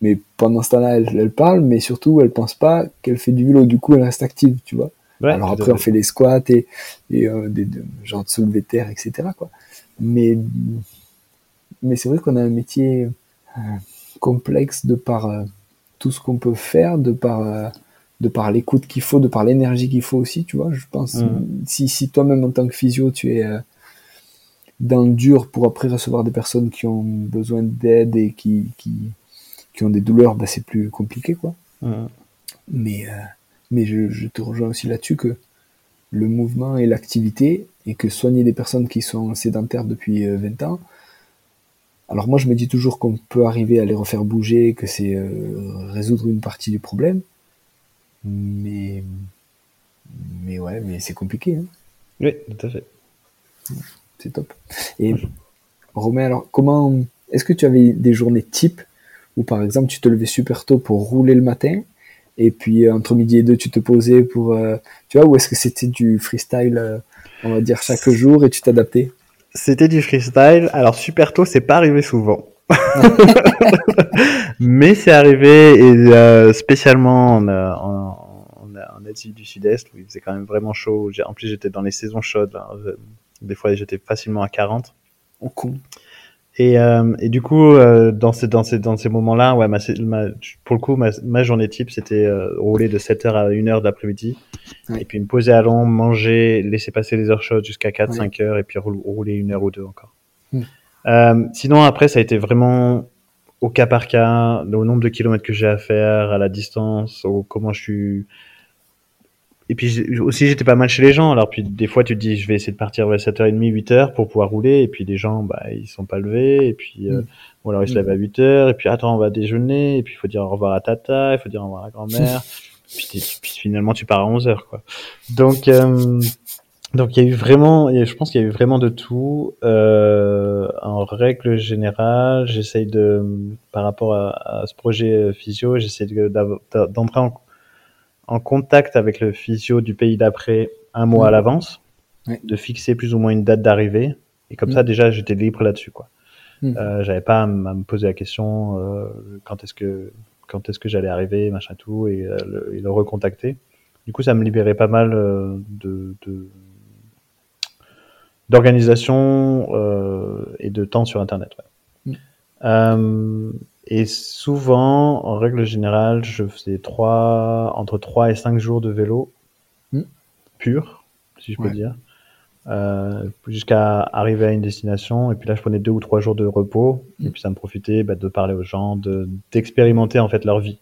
Mais, pendant ce temps-là, elle, elle, parle, mais surtout elle pense pas qu'elle fait du vélo, du coup elle reste active, tu vois. Alors après on fait les squats et, et euh, des, de, genre de soulever terre, etc. Quoi. Mais, mais c'est vrai qu'on a un métier euh, complexe de par euh, tout ce qu'on peut faire, de par de par l'écoute qu'il faut, de par l'énergie qu'il faut aussi, tu vois. Je pense, mm. si, si toi-même en tant que physio, tu es dans le dur pour après recevoir des personnes qui ont besoin d'aide et qui, qui, qui, ont des douleurs, bah, c'est plus compliqué, quoi. Mais, euh, mais je, je, te rejoins aussi là-dessus que le mouvement et l'activité, et que soigner des personnes qui sont sédentaires depuis 20 euh, ans, alors moi je me dis toujours qu'on peut arriver à les refaire bouger, que c'est résoudre une partie du problème, mais, mais ouais, mais c'est compliqué. Hein. Oui, tout à fait. C'est top. Et Romain, alors comment, est-ce que tu avais des journées type où par exemple tu te levais super tôt pour rouler le matin et puis euh, entre midi et deux tu te posais pour, euh, tu vois, ou est-ce que c'était du freestyle, euh, on va dire chaque jour et tu t'adaptais? C'était du freestyle. Alors super tôt, c'est pas arrivé souvent. Mais c'est arrivé, et euh, spécialement en, en, Asie du Sud-Est, où il faisait quand même vraiment chaud. En plus, j'étais dans les saisons chaudes. Des fois, j'étais facilement à 40. Oh, cool. Et, euh, et, du coup, euh, dans ces, dans ces, dans ces moments-là, ouais, ma, ma, pour le coup, ma, ma journée type, c'était euh, rouler de 7h à 1h d'après-midi. Et puis me poser à l'ombre, manger, laisser passer les heures chaudes jusqu'à 4-5 heures, et puis rouler une heure ou deux encore. Hmm. Euh, sinon, après, ça a été vraiment au cas par cas, au nombre de kilomètres que j'ai à faire, à la distance, au comment je suis. Et puis aussi, j'étais pas mal chez les gens. Alors, puis des fois, tu te dis, je vais essayer de partir vers 7h30, 8h pour pouvoir rouler. Et puis, les gens, bah, ils sont pas levés. Et puis, euh, mm. ou alors ils se lèvent à 8h. Et puis, attends, on va déjeuner. Et puis, il faut dire au revoir à tata. Il faut dire au revoir à grand-mère. puis, puis, finalement, tu pars à 11h, quoi. Donc, euh, donc il y a eu vraiment, je pense qu'il y a eu vraiment de tout. Euh, en règle générale, j'essaye de, par rapport à, à ce projet euh, physio, j'essaie d'entrer en, en, contact avec le physio du pays d'après un mois à l'avance, de fixer plus ou moins une date d'arrivée. Et comme mmh. ça, déjà, j'étais libre là-dessus, quoi. Mmh. Euh, J'avais pas à, me poser la question euh, quand est-ce que quand est-ce que j'allais arriver, machin tout, et, euh, le, et, le, recontacter. Du coup, ça me libérait pas mal de, d'organisation et de temps sur Internet. Ouais. Et souvent, en règle générale, je faisais trois, entre 3 et 5 jours de vélo mm. pur, si je peux dire, euh, jusqu'à arriver à une destination. Et puis là, je prenais deux ou trois jours de repos. Et mm. puis ça me profitait bah, de parler aux gens, de d'expérimenter en fait leur vie.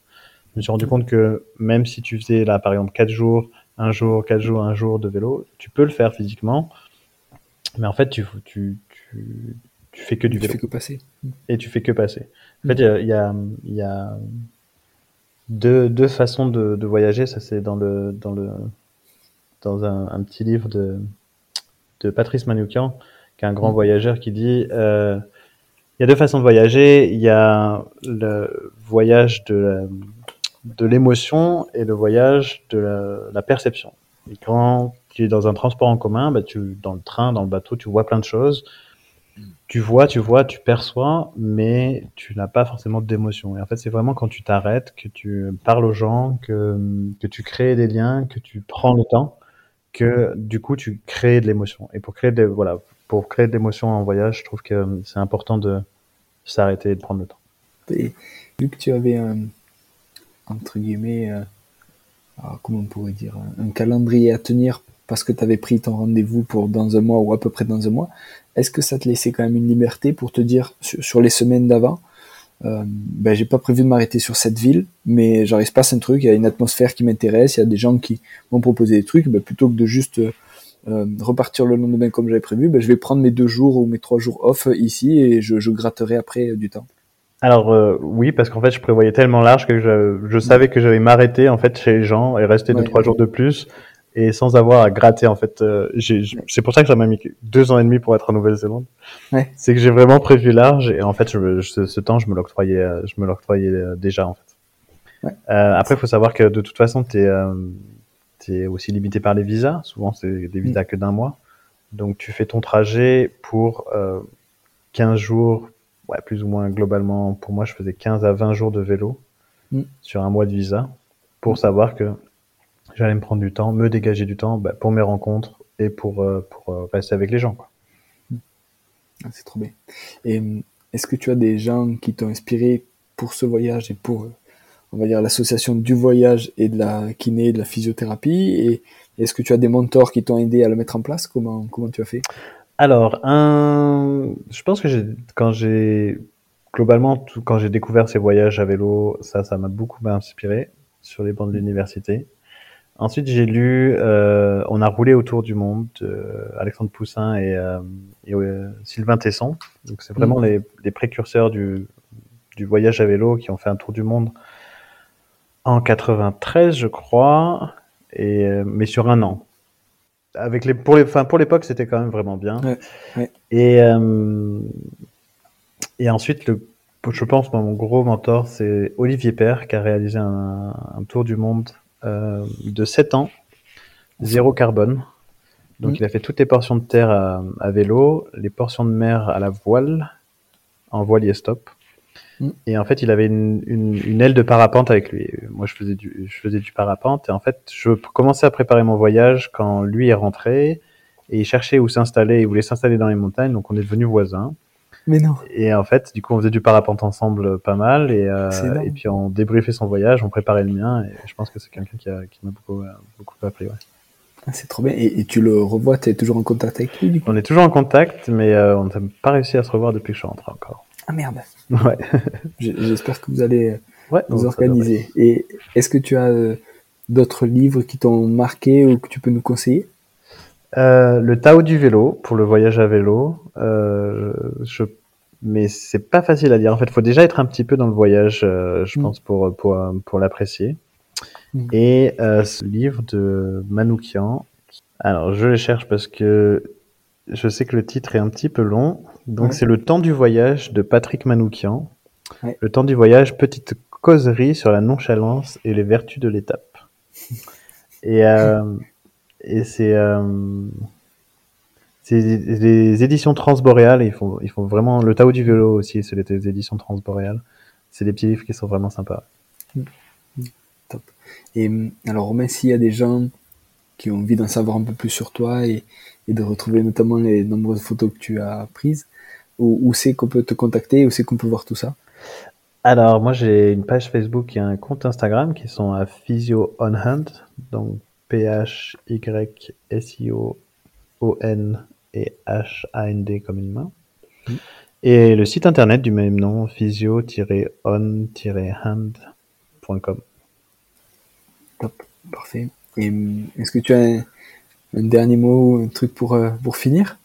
Je me suis rendu compte que même si tu faisais là, par exemple, quatre jours, un jour, quatre jours, un jour de vélo, tu peux le faire physiquement. Mais en fait, tu, tu, tu, tu fais que du vélo. Tu fais que passer. Et tu fais que passer. En fait, il y a, y a deux, deux façons de, de voyager. Ça, c'est dans le, dans le, dans un, un, petit livre de, de Patrice Manoukian, qui est un grand mm. voyageur, qui dit, euh, il y a deux façons de voyager. Il y a le voyage de de l'émotion et le voyage de la, la perception. Et quand tu es dans un transport en commun, bah, tu, dans le train, dans le bateau, tu vois plein de choses. Tu vois, tu vois, tu perçois, mais tu n'as pas forcément d'émotion. Et en fait, c'est vraiment quand tu t'arrêtes, que tu parles aux gens, que, que tu crées des liens, que tu prends le temps, que du coup, tu crées de l'émotion. Et pour créer des, voilà, pour créer de l'émotion en voyage, je trouve que c'est important de s'arrêter et de prendre le temps. Et vu que tu avais un, entre guillemets, euh, comment on pourrait dire, un calendrier à tenir parce que tu avais pris ton rendez-vous pour dans un mois ou à peu près dans un mois, est-ce que ça te laissait quand même une liberté pour te dire sur, les semaines d'avant, euh, ben j'ai pas prévu de m'arrêter sur cette ville, mais j'arrive pas à un truc, il y a une atmosphère qui m'intéresse, il y a des gens qui m'ont proposé des trucs, ben plutôt que de juste euh, repartir le lendemain comme j'avais prévu, ben, je vais prendre mes deux jours ou mes trois jours off ici et je, je gratterai après du temps. Alors euh, oui, parce qu'en fait, je prévoyais tellement large que je, je savais que j'allais m'arrêter en fait chez les gens et rester deux trois jours de plus et sans avoir à gratter en fait. Euh, c'est pour ça que ça m'a mis deux ans et demi pour être en Nouvelle-Zélande. Ouais. C'est que j'ai vraiment prévu large et en fait, je, ce, temps, je me l'octroyais, euh, je me l'octroyais déjà en fait. Ouais. après, il faut savoir que de toute façon, tu es, aussi limité par les visas. Souvent, c'est des visas mm. que d'un mois. Donc, tu fais ton trajet pour 15 jours ouais, plus ou moins globalement, pour moi, je faisais 15 à 20 jours de vélo mm. sur un mois de visa pour savoir que j'allais me prendre du temps, me dégager du temps bah, pour mes rencontres et pour, euh, pour euh, rester avec les gens. Quoi. Ah, c'est trop bien. Et mm, est-ce que tu as des gens qui t'ont inspiré pour ce voyage et pour, on va dire, l'association du voyage et de la kiné, de la physiothérapie? Et est-ce que tu as des mentors qui t'ont aidé à le mettre en place? Comment, comment tu as fait? Alors, un, je pense que j'ai, quand j'ai, globalement, quand j'ai découvert ces voyages à vélo, ça, ça m'a beaucoup inspiré sur les bancs de l'université. Ensuite, j'ai lu euh, On a roulé autour du monde, Alexandre Poussin et, euh, euh, Sylvain Tesson. Donc, c'est vraiment mmh. les, précurseurs du, du voyage à vélo qui ont fait un tour du monde en 93, je crois, et mais sur un an avec les pour les pour l'époque c'était quand même vraiment bien et et ensuite le je pense mon gros mentor c'est Olivier Père qui a réalisé un, un tour du monde de 7 ans zéro carbone donc il a fait toutes les portions de terre à, à, vélo les portions de mer à la voile en voilier stop Mm. Et en fait, il avait une, une, une, aile de parapente avec lui. Moi, je faisais du, je faisais du parapente. Et en fait, je commençais à préparer mon voyage quand lui est rentré. Et il cherchait où s'installer. Il voulait s'installer dans les montagnes. Donc, on est devenus voisins. Mais non. Et en fait, du coup, on faisait du parapente ensemble euh, pas mal. Et, euh, et puis, on débriefait son voyage, on préparait le mien. Et je pense que c'est quelqu'un qui, qui m'a beaucoup, euh, beaucoup. Ouais. Ah, c'est trop bien. Et, et, tu le revois, tu es toujours en contact avec lui du coup? On est toujours en contact, mais euh, on n'a pas réussi à se revoir depuis que je suis rentré encore. Ah merde. Ouais. J'espère que vous allez vous organiser. Et est-ce que tu as d'autres livres qui t'ont marqué ou que tu peux nous conseiller? Euh, Le Tao du vélo pour le voyage à vélo. Euh, je... Mais c'est pas facile à lire. En fait, il faut déjà être un petit peu dans le voyage, euh, je mm. pense, pour pour pour l'apprécier. Mm. Et ce livre de Manoukian. Alors, je les cherche parce que je sais que le titre est un petit peu long. Donc c'est le temps du voyage de Patrick Manoukian. Le temps du voyage, petite causerie sur la nonchalance et les vertus de l'étape. et et c'est euh, c'est les éditions transboréales. Ils font ils font vraiment le Tao du vélo aussi. C'est les éditions transboréales. C'est des petits livres qui sont vraiment sympas. Top. Et alors Romain, s'il y a des gens qui ont envie d'en savoir un peu plus sur toi et, et de retrouver notamment les nombreuses photos que tu as prises, où, c'est qu'on peut te contacter, où c'est qu'on peut voir tout ça? Alors, moi, j'ai une page Facebook et un compte Instagram qui sont à Physio On Hand, donc P-H-Y-S-I-O-O-N et H-A-N-D comme une main. Mm. Et le site internet du même nom, physio-on-hand.com. Top, parfait. Et est-ce que tu as un, un dernier mot, un truc pour, euh, pour finir?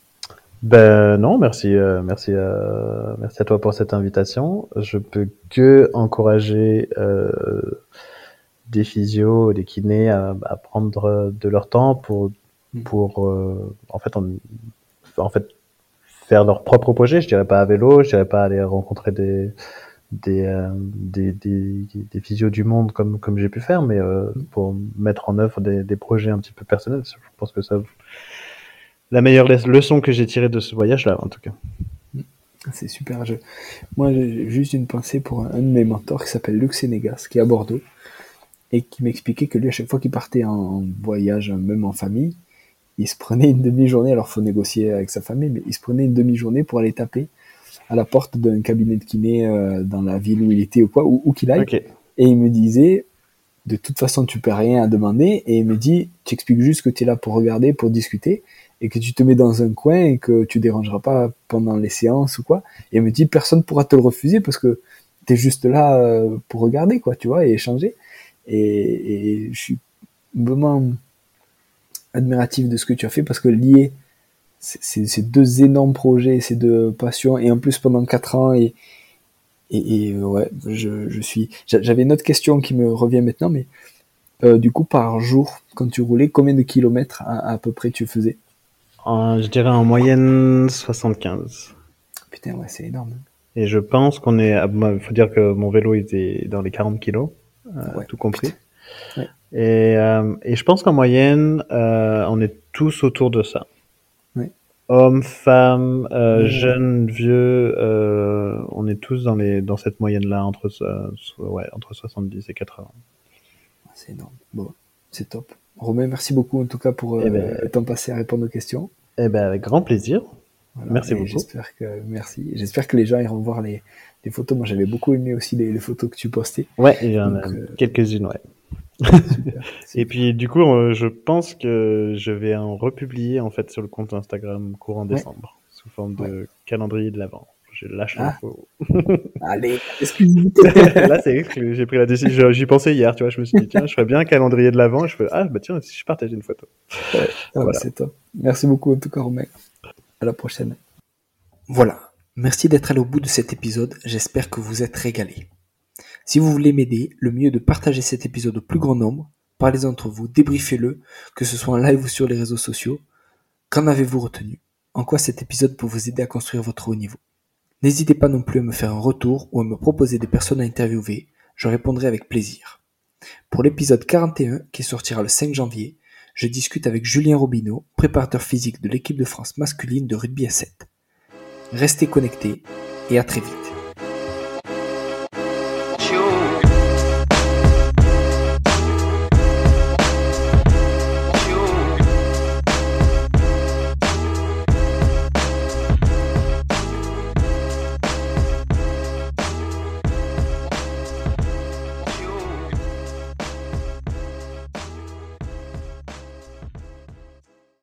Ben non, merci, euh, merci, euh, merci à toi pour cette invitation. Je peux que encourager des physios, des kinés à, à, prendre de leur temps pour, mm. pour euh, en fait, en, en, fait, faire leur propre projet. Je dirais pas à vélo, je dirais pas aller rencontrer des des, euh, des, des, des, physios du monde comme, comme j'ai pu faire, mais euh, mm. pour mettre en œuvre des, des projets un petit peu personnels. Je pense que ça la meilleure leçon que j'ai tirée de ce voyage-là, en tout cas. C'est super. Je... Moi, j'ai juste une pensée pour un, de mes mentors qui s'appelle Luc Sénégas, qui est à Bordeaux, et qui m'expliquait que lui, à chaque fois qu'il partait en voyage, même en famille, il se prenait une demi-journée, alors faut négocier avec sa famille, mais il se prenait une demi-journée pour aller taper à la porte d'un cabinet de kiné euh, dans la ville où il était ou quoi, où, qu'il aille. Et il me disait, de toute façon, tu peux rien à demander, et il me dit, tu expliques juste que tu es là pour regarder, pour discuter, et que tu te mets dans un coin et que tu dérangeras pas pendant les séances ou quoi. Et elle me dit personne pourra te le refuser parce que tu es juste là euh, pour regarder quoi, tu vois, et échanger. Et, et je suis vraiment admiratif de ce que tu as fait parce que lier ces deux énormes projets, ces deux passions, et en plus pendant quatre ans, et, et, ouais, je, je suis. J'avais une autre question qui me revient maintenant, mais euh, du coup, par jour, quand tu roulais, combien de kilomètres à, peu près tu faisais? Je dirais en moyenne 75. Putain, ouais, c'est énorme. Et je pense qu'on est. Il faut dire que mon vélo était dans les 40 kilos, euh, tout compris. Et, euh, et, je pense qu'en moyenne, on est tous autour de ça. Hommes, femmes, jeunes, vieux, on est tous dans les dans cette moyenne-là entre ouais, entre 70 et 80 c'est énorme. Bon, c'est top. Romain, merci beaucoup en tout cas pour eh ben, le temps passé à répondre aux questions. Eh ben, avec grand plaisir. merci beaucoup. J'espère que, merci. J'espère que les gens iront voir les, les photos. Moi, j'avais beaucoup aimé aussi les, photos que tu postais. Ouais, il y en a euh, quelques-unes, ouais. Et puis, du coup, euh, je pense que je vais en republier en fait sur le compte Instagram courant décembre sous forme de calendrier de l'avant je lâche ah. l'info. Allez, Là, c'est que j'ai pris la décision. J'y pensais hier, tu vois. Je me suis dit, tiens, je ferais bien un calendrier de l'avant. Je fais, ah, bah tiens, si je partage une photo. voilà. C'est top. Merci beaucoup, en tout cas, Romain. À la prochaine. Voilà. Merci d'être allé au bout de cet épisode. J'espère que vous êtes régalés. Si vous voulez m'aider, le mieux de partager cet épisode au plus grand nombre. Parlez entre vous, débriefez-le, que ce soit en live ou sur les réseaux sociaux. Qu'en avez-vous retenu? En quoi cet épisode peut vous aider à construire votre haut niveau? N'hésitez pas non plus à me faire un retour ou à me proposer des personnes à interviewer, je répondrai avec plaisir. Pour l'épisode 41 qui sortira le 5 janvier, je discute avec Julien Robineau, préparateur physique de l'équipe de France masculine de rugby à 7. Restez connectés et à très vite.